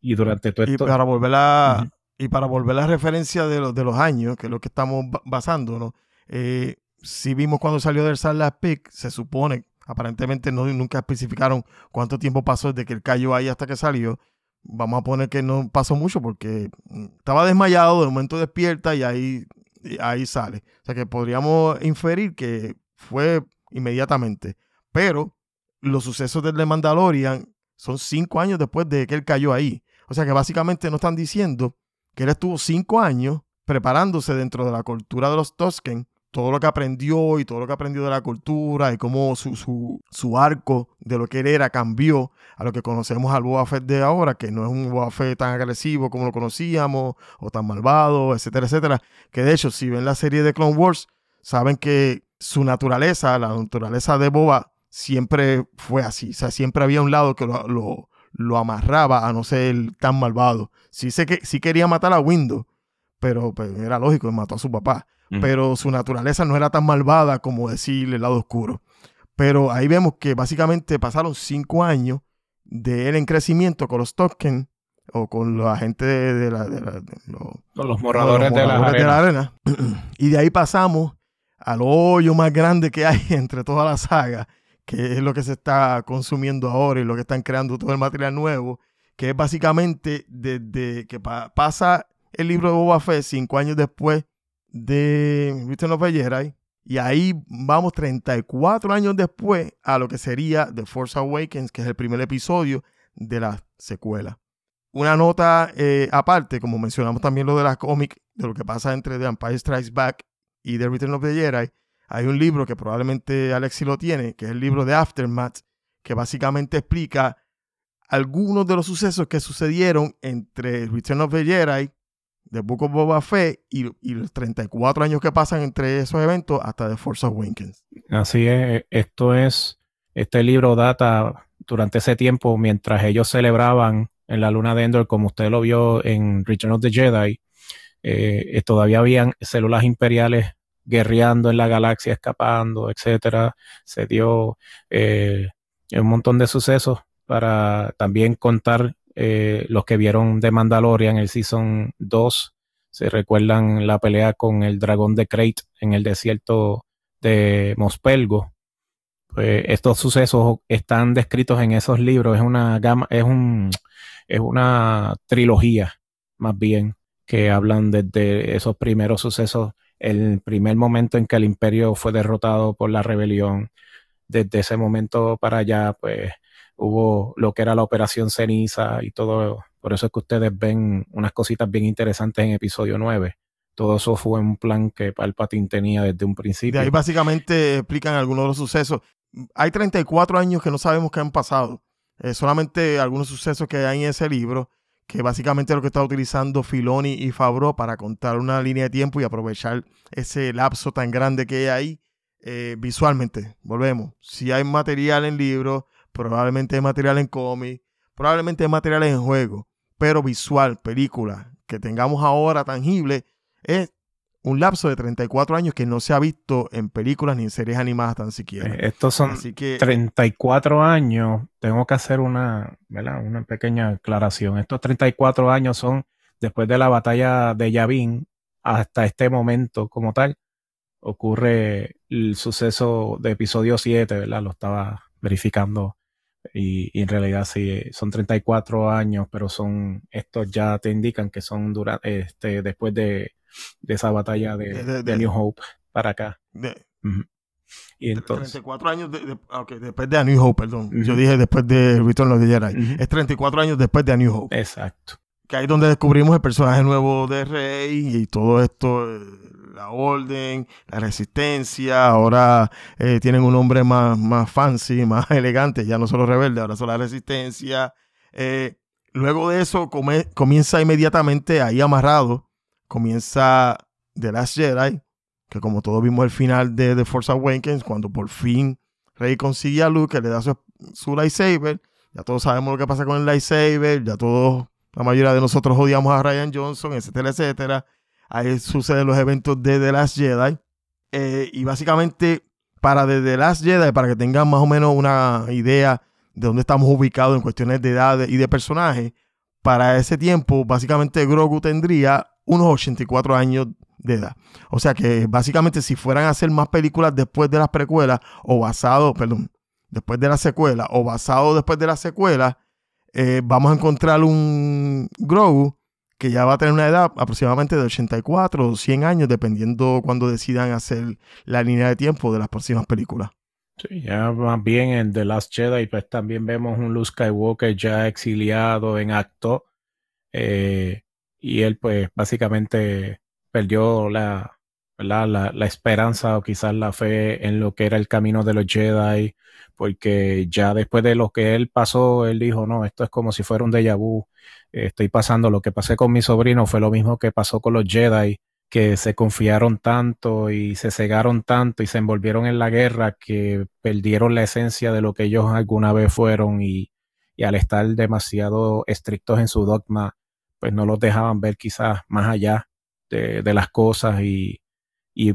Speaker 6: Y durante todo esto...
Speaker 5: Y para volver a, y para volver a la referencia de, los de los años, que es lo que estamos basando, ¿no? Eh, si vimos cuando salió del Sarlacc Peak, se supone, aparentemente no, nunca especificaron cuánto tiempo pasó desde que él cayó ahí hasta que salió, vamos a poner que no pasó mucho porque mm, estaba desmayado, de momento despierta y ahí ahí sale. O sea que podríamos inferir que fue inmediatamente. Pero los sucesos del de Mandalorian son cinco años después de que él cayó ahí. O sea que básicamente nos están diciendo que él estuvo cinco años preparándose dentro de la cultura de los Tosken todo lo que aprendió y todo lo que aprendió de la cultura y cómo su, su, su, arco de lo que él era cambió a lo que conocemos al Boba Fett de ahora, que no es un Boba Fett tan agresivo como lo conocíamos o tan malvado, etcétera, etcétera. Que de hecho, si ven la serie de Clone Wars, saben que su naturaleza, la naturaleza de Boba, siempre fue así. O sea, siempre había un lado que lo, lo, lo amarraba a no ser tan malvado. Sí, sé que, sí quería matar a Windows, pero pues, era lógico, mató a su papá pero su naturaleza no era tan malvada como decir el lado oscuro. Pero ahí vemos que básicamente pasaron cinco años de él en crecimiento con los tokens o con la gente de, la,
Speaker 6: los, los moradores, de, la arena.
Speaker 5: Y de ahí pasamos al hoyo más grande que hay entre toda la saga, que es lo que se está consumiendo ahora y lo que están creando todo el material nuevo, que es básicamente desde que pasa el libro de Boba Fett cinco años después de Return of Jedi. Y ahí vamos 34 años después a lo que sería The Force Awakens, que es el primer episodio de la secuela. Una nota eh, aparte, como mencionamos también lo de la cómic, de lo que pasa entre The Empire Strikes Back y The Return of the Jedi, hay un libro que probablemente Alexi lo tiene, que es el libro de Aftermath, que básicamente explica algunos de los sucesos que sucedieron entre Return of the Jedi de Book of Boba Fett y, los 34 años que pasan entre esos eventos hasta The Force Awakens.
Speaker 6: Así es, esto es, este libro data durante ese tiempo mientras ellos celebraban en la luna de Endor, como usted lo vio en Return of the Jedi, eh, todavía habían células imperiales guerreando en la galaxia, escapando, etcétera. Se dio eh, un montón de sucesos para también contar eh, los que vieron de Mandalorian el Season 2 se recuerdan la pelea con el dragón de Crate en el desierto de Mospelgo. pues estos sucesos están descritos en esos libros. Es una gama, es un, es una trilogía, más bien, que hablan desde esos primeros sucesos, el primer momento en que el imperio fue derrotado por la rebelión. Desde ese momento para allá, pues hubo lo que era la operación ceniza y todo. Por eso es que ustedes ven unas cositas bien interesantes en episodio 9. Todo eso fue un plan que Palpatine tenía desde un principio.
Speaker 5: De ahí básicamente explican algunos de los sucesos. Hay 34 años que no sabemos qué han pasado. Eh, solamente algunos sucesos que hay en ese libro, que básicamente lo que está utilizando Filoni y Fabro para contar una línea de tiempo y aprovechar ese lapso tan grande que hay ahí eh, visualmente. Volvemos. Si hay material en libro, probablemente hay material en cómic, probablemente hay material en juego, pero visual, película, que tengamos ahora tangible, es un lapso de 34 años que no se ha visto en películas ni en series animadas tan siquiera.
Speaker 6: Eh, estos son 34 años. Tengo que hacer una, una pequeña aclaración. Estos 34 años son después de la batalla de Yavin hasta este momento como tal. Ocurre el suceso de episodio 7, ¿verdad? Lo estaba verificando y, en realidad sí, son 34 años, pero son, estos ya te indican que son durante, este, después de, de esa batalla de, de, New Hope para acá.
Speaker 5: Y entonces. 34 años después de A New Hope, perdón. Yo dije después de Return of the Jedi. Es 34 años después de A New Hope.
Speaker 6: Exacto.
Speaker 5: Que ahí es donde descubrimos el personaje nuevo de Rey y todo esto, eh, la orden, la resistencia. Ahora eh, tienen un nombre más, más fancy, más elegante. Ya no solo rebelde, ahora son la resistencia. Eh, luego de eso comienza inmediatamente ahí amarrado comienza The Last Jedi, que como todos vimos el final de The Force Awakens, cuando por fin Rey consigue a Luke, que le da su, lightsaber, ya todos sabemos lo que pasa con el lightsaber, ya todos, la mayoría de nosotros odiamos a Ryan Johnson, etcétera, etcétera. Ahí suceden los eventos de The Last Jedi. Eh, y básicamente, para The Last Jedi, para que tengan más o menos una idea de dónde estamos ubicados en cuestiones de edad y de personaje, para ese tiempo, básicamente Grogu tendría unos 84 años de edad. O sea que básicamente si fueran a hacer más películas después de las precuelas o basado, perdón, después de la secuela o basado después de la secuela, eh, vamos a encontrar un Grogu que ya va a tener una edad aproximadamente de 84 o 100 años, dependiendo cuando decidan hacer la línea de tiempo de las próximas películas.
Speaker 6: Sí, ya más bien en The Last Jedi, pues también vemos un Luke Skywalker ya exiliado en acto. Eh, y él pues básicamente perdió la, la, la, esperanza o quizás la fe en lo que era el camino de los Jedi, porque ya después de lo que él pasó, él dijo, no, esto es como si fuera un déjà vu, estoy pasando, lo que pasé con mi sobrino fue lo mismo que pasó con los Jedi, que se confiaron tanto y se cegaron tanto y se envolvieron en la guerra que perdieron la esencia de lo que ellos alguna vez fueron y, y al estar demasiado estrictos en su dogma, pues no los dejaban ver quizás más allá de, las cosas y,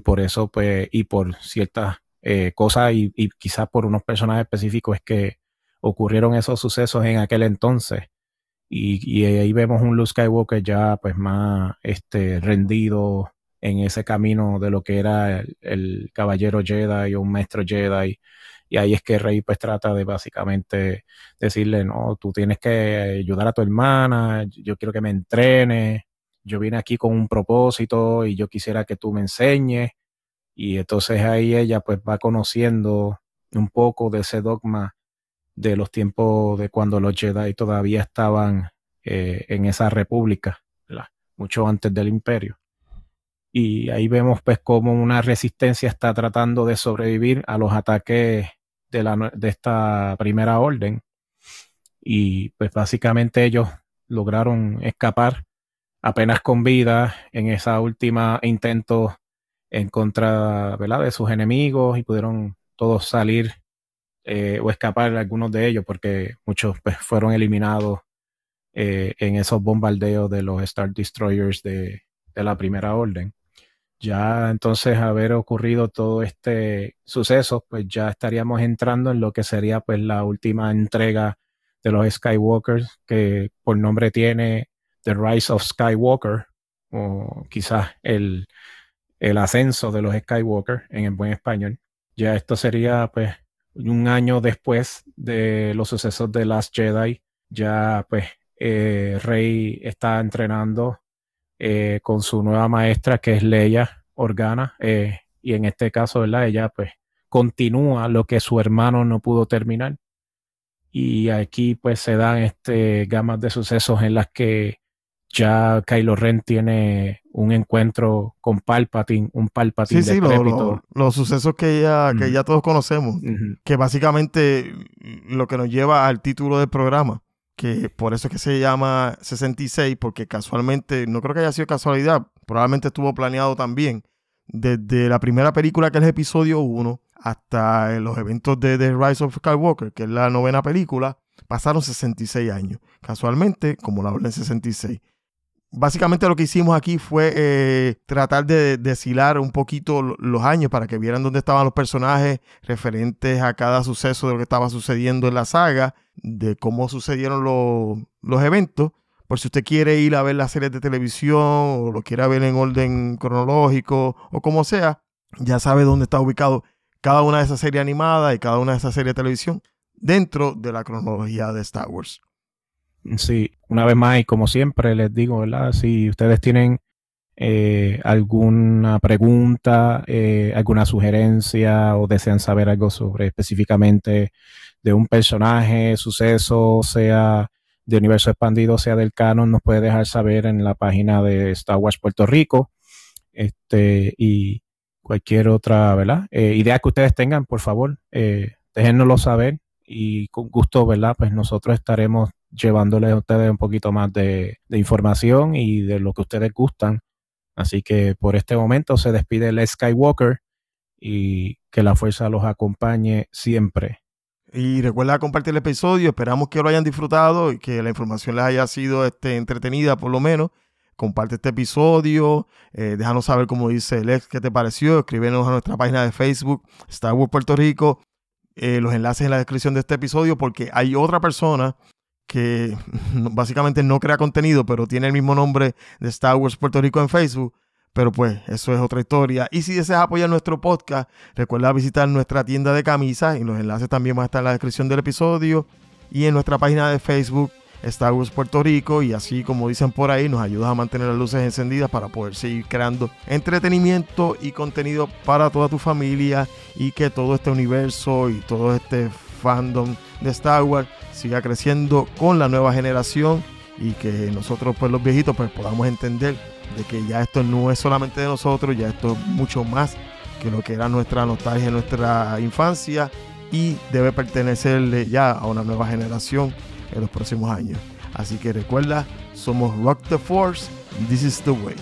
Speaker 6: por eso, pues, y por ciertas eh, cosas y, quizás por unos personajes específicos es que ocurrieron esos sucesos en aquel entonces. Y, ahí vemos un Luke Skywalker ya pues más este, rendido en ese camino de lo que era el, caballero Jedi o un maestro Jedi y ahí es que Rey pues trata de básicamente decirle, no, tú tienes que ayudar a tu hermana, yo quiero que me entrene, yo vine aquí con un propósito y yo quisiera que tú me enseñes. Y entonces ahí ella pues va conociendo un poco de ese dogma de los tiempos de cuando los Jedi todavía estaban eh, en esa república, mucho antes del imperio. Y ahí vemos pues cómo una resistencia está tratando de sobrevivir a los ataques de, la, de esta primera orden. Y pues básicamente ellos lograron escapar apenas con vida en esa última intento en contra ¿verdad? de sus enemigos y pudieron todos salir eh, o escapar algunos de ellos porque muchos pues, fueron eliminados eh, en esos bombardeos de los Star Destroyers de, de la primera orden ya entonces haber ocurrido todo este suceso, pues ya estaríamos entrando en lo que sería pues la última entrega de los Skywalkers, que por nombre tiene The Rise of Skywalker, o quizás el, el ascenso de los Skywalker en el buen español. Ya esto sería pues un año después de los sucesos de Last Jedi, ya pues eh, Rey está entrenando eh, con su nueva maestra que es Leia Organa eh, y en este caso, ¿verdad? Ella pues continúa lo que su hermano no pudo terminar. Y aquí pues se dan este gamas de sucesos en las que ya Kylo Ren tiene un encuentro con Palpatine, un Palpatine
Speaker 5: sí, sí, los sucesos que ya, que ya todos conocemos, que básicamente lo que nos lleva al título del programa, que por eso es que se llama 66, porque casualmente, no creo que haya sido casualidad, probablemente estuvo planeado también, desde la primera película que es el episodio 1 hasta los eventos de The Rise of Skywalker, que es la novena película, pasaron 66 años. Casualmente, como la Orden 66 básicamente lo que hicimos aquí fue eh, tratar de deshilar un poquito los años para que vieran dónde estaban los personajes referentes a cada suceso de lo que estaba sucediendo en la saga, de cómo sucedieron los, eventos. Por si usted quiere ir a ver las series de televisión o lo quiere ver en orden cronológico o como sea, ya sabe dónde está ubicado cada una de esas series animadas y cada una de esas series de televisión dentro de la cronología de Star Wars.
Speaker 6: Sí, una vez más y como siempre les digo, ¿verdad? Si ustedes tienen eh, alguna pregunta, eh, alguna sugerencia o desean saber algo sobre específicamente de un personaje, suceso, sea de universo expandido, sea del canon, nos puede dejar saber en la página de Star Wars Puerto Rico. Este, y cualquier otra, ¿verdad? Eh, idea que ustedes tengan, por favor, eh, déjennoslo saber y con gusto, ¿verdad? Pues nosotros estaremos llevándoles a ustedes un poquito más de, información y de lo que ustedes gustan. Así que por este momento se despide el Skywalker y que la fuerza los acompañe siempre.
Speaker 5: Y recuerda compartir el episodio, esperamos que lo hayan disfrutado y que la información les haya sido este, entretenida por lo menos. Comparte este episodio, eh, déjanos saber, como dice Lex, qué te pareció, escríbenos a nuestra página de Facebook, Star Wars Puerto Rico, eh, los enlaces en la descripción de este episodio, porque hay otra persona que básicamente no crea contenido, pero tiene el mismo nombre de Star Wars Puerto Rico en Facebook. Pero pues eso es otra historia. Y si deseas apoyar nuestro podcast, recuerda visitar nuestra tienda de camisas y los enlaces también van a estar en la descripción del episodio y en nuestra página de Facebook Star Wars Puerto Rico y así como dicen por ahí nos ayudas a mantener las luces encendidas para poder seguir creando entretenimiento y contenido para toda tu familia y que todo este universo y todo este fandom de Star Wars siga creciendo con la nueva generación y que nosotros pues los viejitos pues podamos entender de que ya esto no es solamente de nosotros, ya esto es mucho más que lo que era nuestra nostalgia, nuestra infancia y debe pertenecerle ya a una nueva generación en los próximos años. Así que recuerda, somos Rock the Force, this is the way.